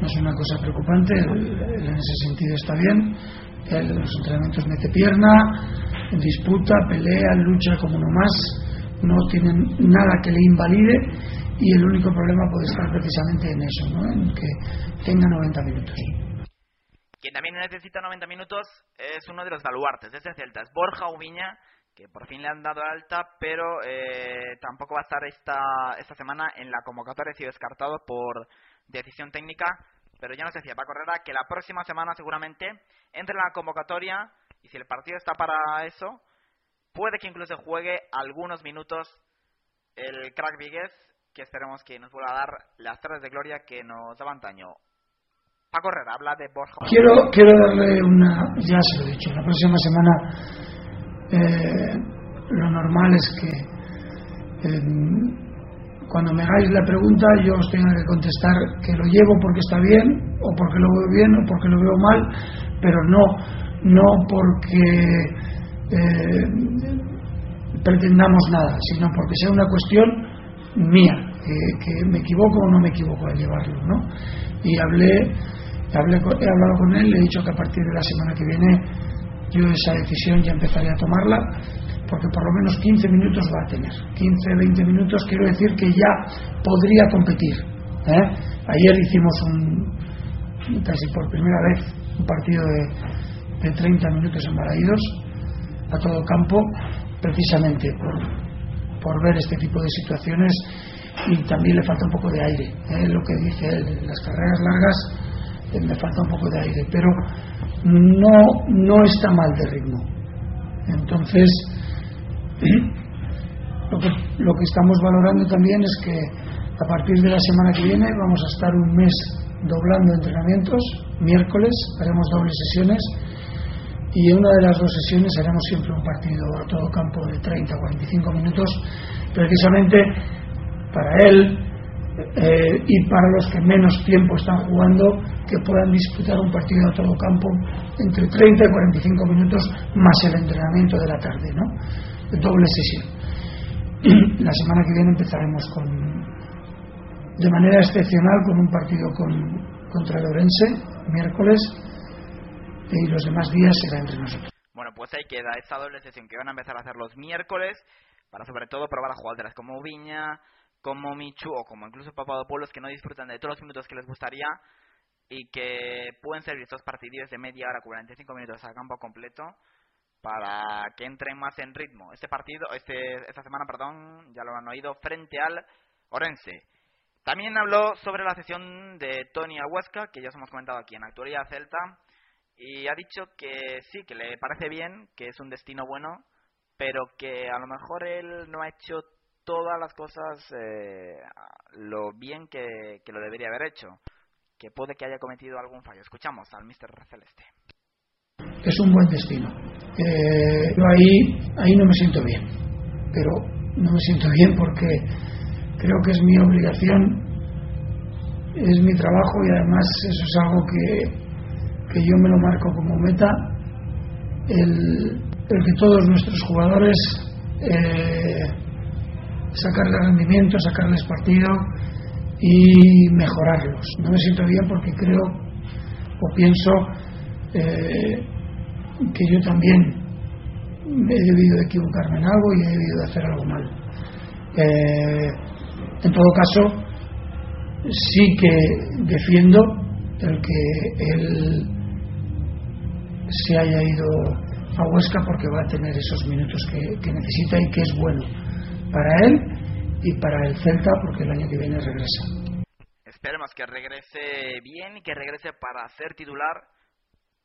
no es una cosa preocupante. En ese sentido está bien. En los entrenamientos mete pierna, disputa, pelea, lucha como uno más. No tiene nada que le invalide y el único problema puede estar precisamente en eso, ¿no? en que tenga 90 minutos.
Quien también necesita 90 minutos es uno de los baluartes de ese Celta, es Borja Ubiña, que por fin le han dado alta, pero eh, tampoco va a estar esta, esta semana en la convocatoria, ha sido descartado por decisión técnica, pero ya nos decía Paco Herrera que la próxima semana seguramente entre en la convocatoria y si el partido está para eso, puede que incluso juegue algunos minutos el crack Viguez, que esperemos que nos vuelva a dar las tardes de gloria que nos daba antaño. Paco Herrera habla de Borja.
Quiero, quiero darle una, ya se lo he dicho, la próxima semana eh, lo normal es que cuando me hagáis la pregunta yo os tenga que contestar que lo llevo porque está bien o porque lo veo bien o porque lo veo mal, pero no, no porque eh, pretendamos nada, sino porque sea una cuestión mía, que, me equivoco o no me equivoco al llevarlo, ¿no? Y hablé, hablé he hablado con él, le he dicho que a partir de la semana que viene yo esa decisión ya empezaré a tomarla, porque por lo menos 15 minutos va a tener. 15, 20 minutos, quiero decir que ya podría competir. ¿eh? Ayer hicimos un, casi por primera vez, un partido de, de 30 minutos en Balaídos, a todo campo, precisamente por, por ver este tipo de situaciones y también le falta un poco de aire. ¿eh? Lo que dice las carreras largas eh, me falta un poco de aire, pero no, no está mal de ritmo. Entonces, lo que, estamos valorando también es que a partir de la semana que viene vamos a estar un mes doblando entrenamientos, miércoles haremos dobles sesiones y en una de las dos sesiones haremos siempre un partido a todo campo de 30 o 45 minutos, precisamente para él eh, y para los que menos tiempo están jugando, que puedan disputar un partido a todo campo entre 30 y 45 minutos más el entrenamiento de la tarde, ¿no? Doble sesión. La semana que viene empezaremos con, de manera excepcional con un partido con, contra el Orense, miércoles, y los demás días será entre nosotros.
Bueno, pues ahí queda esta doble sesión que van a empezar a hacer los miércoles para sobre todo probar a jugadores como Viña, como Michu o como incluso Papadopoulos que no disfrutan de todos los minutos que les gustaría y que pueden ser estos partidos de media hora, 45 minutos a campo completo para que entren más en ritmo. Este partido, este, esta semana, perdón, ya lo han oído, frente al Orense. También habló sobre la sesión de Tony Huesca, que ya os hemos comentado aquí en Actualidad Celta, y ha dicho que sí, que le parece bien, que es un destino bueno, pero que a lo mejor él no ha hecho todas las cosas eh, lo bien que, que lo debería haber hecho, que puede que haya cometido algún fallo. Escuchamos al Mr. Celeste.
Es un buen destino. Eh, yo ahí, ahí no me siento bien, pero no me siento bien porque creo que es mi obligación, es mi trabajo y además eso es algo que, que yo me lo marco como meta, el, el que todos nuestros jugadores eh, sacarles rendimiento, sacarles partido y mejorarlos. No me siento bien porque creo o pienso eh, que yo también he debido de equivocarme en algo y he debido de hacer algo mal. Eh, en todo caso, sí que defiendo el que él se haya ido a Huesca porque va a tener esos minutos que, que necesita y que es bueno para él y para el Celta porque el año que viene regresa.
Esperemos que regrese bien y que regrese para ser titular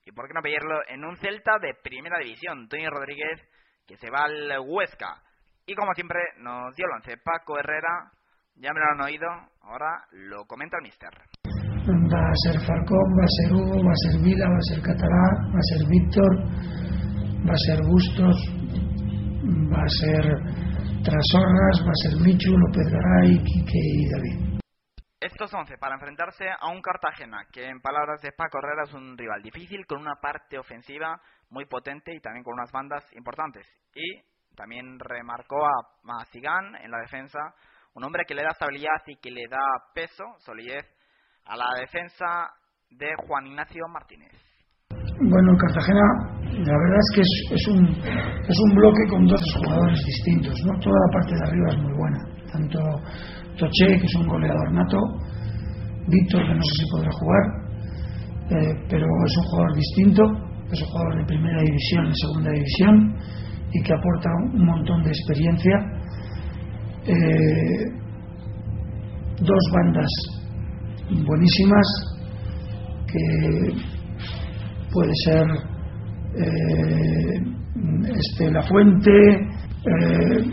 y por qué no pedirlo en un Celta de primera división. Tony Rodríguez que se va al Huesca. Y como siempre, nos dio el once Paco Herrera. Ya me lo han oído, ahora lo comenta el mister.
Va a ser Falcón, va a ser Hugo, va a ser Vila, va a ser Catalá, va a ser Víctor, va a ser Bustos, va a ser Trasorras, va a ser Michu, López Garay, Quique y David.
Estos 11 para enfrentarse a un Cartagena que en palabras de Paco Herrera es un rival difícil con una parte ofensiva muy potente y también con unas bandas importantes. Y también remarcó a, a Zidane en la defensa, un hombre que le da estabilidad y que le da peso, solidez a la defensa de Juan Ignacio Martínez.
Bueno, Cartagena, la verdad es que es un, es un bloque con dos jugadores distintos, ¿no? Toda la parte de arriba es muy buena, tanto Toché, que es un goleador nato, Víctor, que no sé si podrá jugar, eh, pero es un jugador distinto, es un jugador de primera división, de segunda división, y que aporta un montón de experiencia. Eh, dos bandas buenísimas que puede ser eh, este, La Fuente.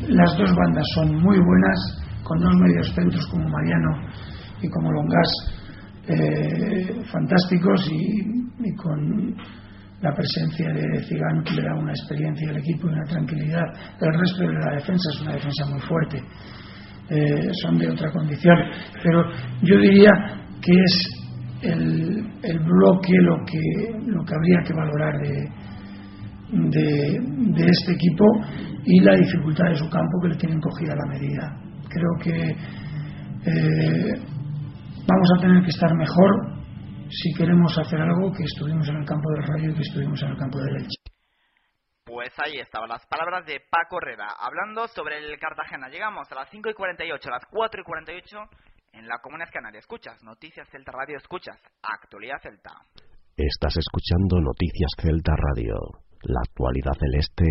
las dos bandas son muy buenas, con dos medios centros como Mariano y como Longas, eh, fantásticos y, con la presencia de Zidane que le da una experiencia al equipo y una tranquilidad. El resto de la defensa es una defensa muy fuerte. Eh, son de otra condición. Pero yo diría que es el, el bloque lo que, lo que habría que valorar de, de, de este equipo y la dificultad de su campo que le tienen cogida la medida. Creo que eh, vamos a tener que estar mejor si queremos hacer algo que estuvimos en el campo del Rayo y que estuvimos en el campo del Elche.
Pues ahí estaban las palabras de Paco Herrera, hablando sobre el Cartagena. Llegamos a las 5 y 48, a las 4 y 48 en la Comunidad Canaria. Escuchas Noticias Celta Radio, escuchas Actualidad Celta.
Estás escuchando Noticias Celta Radio, la actualidad celeste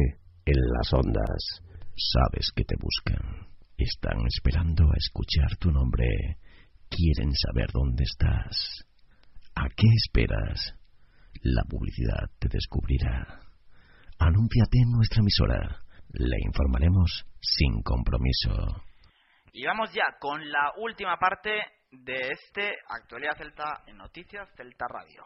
en las ondas. Sabes que te buscan. Están esperando a escuchar tu nombre. Quieren saber dónde estás. ¿A qué esperas? La publicidad te descubrirá. Anúnciate en nuestra emisora. Le informaremos sin compromiso.
Y vamos ya con la última parte de este Actualidad Celta en Noticias Celta Radio.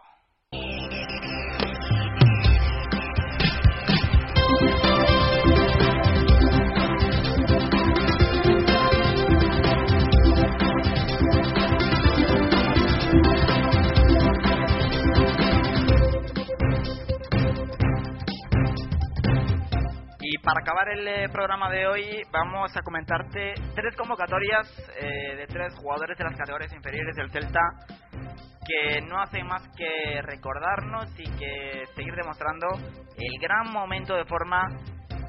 Y para acabar el eh, programa de hoy vamos a comentarte tres convocatorias eh, de tres jugadores de las categorías inferiores del Celta que no hacen más que recordarnos y que seguir demostrando el gran momento de forma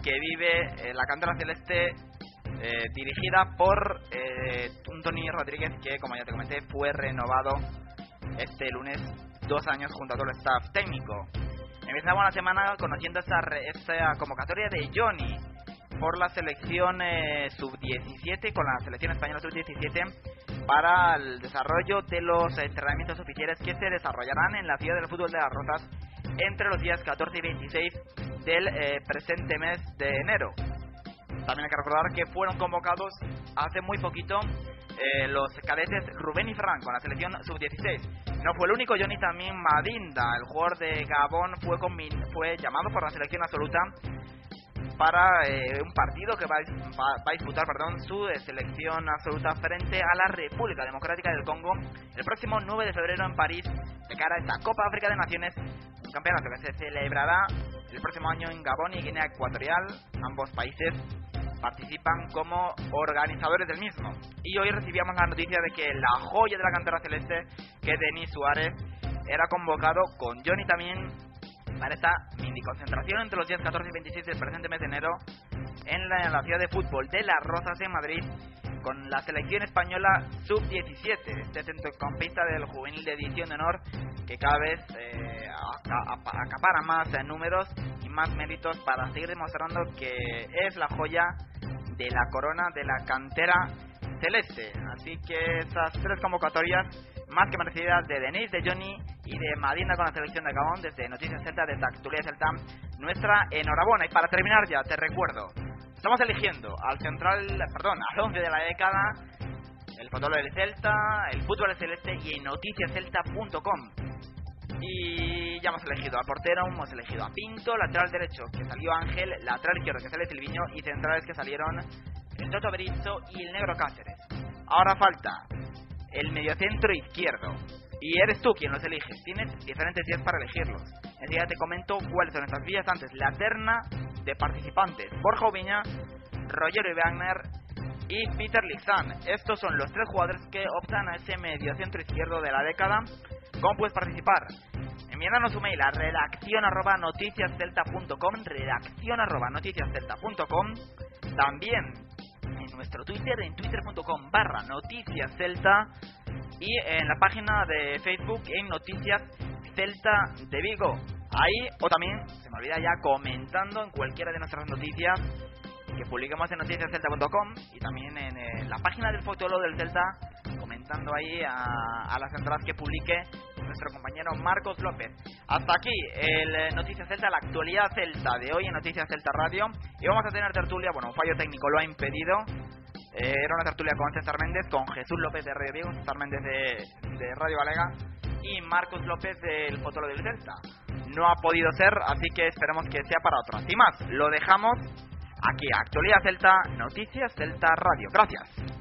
que vive eh, la cantera celeste eh, dirigida por eh, un Tony Rodríguez que como ya te comenté fue renovado este lunes dos años junto a todo el staff técnico. Empezamos la semana conociendo esta, esta convocatoria de Johnny por la selección eh, sub-17, con la selección española sub-17, para el desarrollo de los entrenamientos oficiales que se desarrollarán en la ciudad del fútbol de las Rozas entre los días 14 y 26 del eh, presente mes de enero. También hay que recordar que fueron convocados hace muy poquito eh, los cadetes Rubén y Fran con la selección sub-16. No fue el único, Johnny también Madinda, el jugador de Gabón, fue, combin- fue llamado por la selección absoluta para eh, un partido que va, a- va- va a disputar perdón, su eh, selección absoluta frente a la República Democrática del Congo el próximo 9 de febrero en París de cara a esta Copa África de Naciones, un campeonato que se celebrará el próximo año en Gabón y Guinea Ecuatorial. Ambos países participan como organizadores del mismo. Y hoy recibíamos la noticia de que la joya de la cantera celeste, que Denis Suárez, era convocado con Johnny también para esta mini concentración entre los días 14 y 26 del presente mes de enero en la, en la ciudad de fútbol de Las Rozas en Madrid con la selección española sub-17, este centrocampista del juvenil de edición de honor que cada vez eh, aca- apa- acapara más eh, números y más méritos para seguir demostrando que es la joya de la corona de la cantera celeste. Así que esas tres convocatorias más que merecidas de Denis, de Johnny y de Madina con la selección de Gabón desde Noticias Celta, desde Actualidad Celta. Nuestra enhorabuena. Y para terminar ya, te recuerdo, Estamos eligiendo al central, perdón, al 11 de la década, el fotólogo del Celta, el fútbol celeste y en noticiascelta.com. Y ya hemos elegido a portero, hemos elegido a Pinto, lateral derecho que salió Ángel, lateral izquierdo que sale Silviño y centrales que salieron el Toto Berizzo y el Negro Cáceres. Ahora falta el mediocentro izquierdo. Y eres tú quien los elige. Tienes diferentes días para elegirlos. Enseguida te comento cuáles son estas vías. Antes, la terna de participantes. Borja Oviña, Roger Wagner y Peter Lixan. Estos son los tres jugadores que optan a ese mediocentro izquierdo de la década. ¿Cómo puedes participar? Enviándonos un mail a redacción arroba noticiascelta.com redacción arroba noticiascelta.com También en nuestro Twitter, en twitter.com barra noticias celta y en la página de Facebook en Noticias Celta de Vigo. Ahí, o también, se me olvida ya, comentando en cualquiera de nuestras noticias que publiquemos en noticiascelta.com y también en eh, la página del fotólogo del Celta, comentando ahí a, a las entradas que publique nuestro compañero Marcos López. Hasta aquí el eh, Noticias Celta, la actualidad celta de hoy en Noticias Celta Radio. Y vamos a tener tertulia, bueno, un fallo técnico lo ha impedido. Eh, era una tertulia con César Méndez, con Jesús López de Radio Vigo, César Méndez de, de Radio Valega y Marcos López del Fotólogo del Celta no ha podido ser, así que esperemos que sea para otras. Y más, lo dejamos aquí, Actualidad Celta, Noticias Celta Radio. Gracias.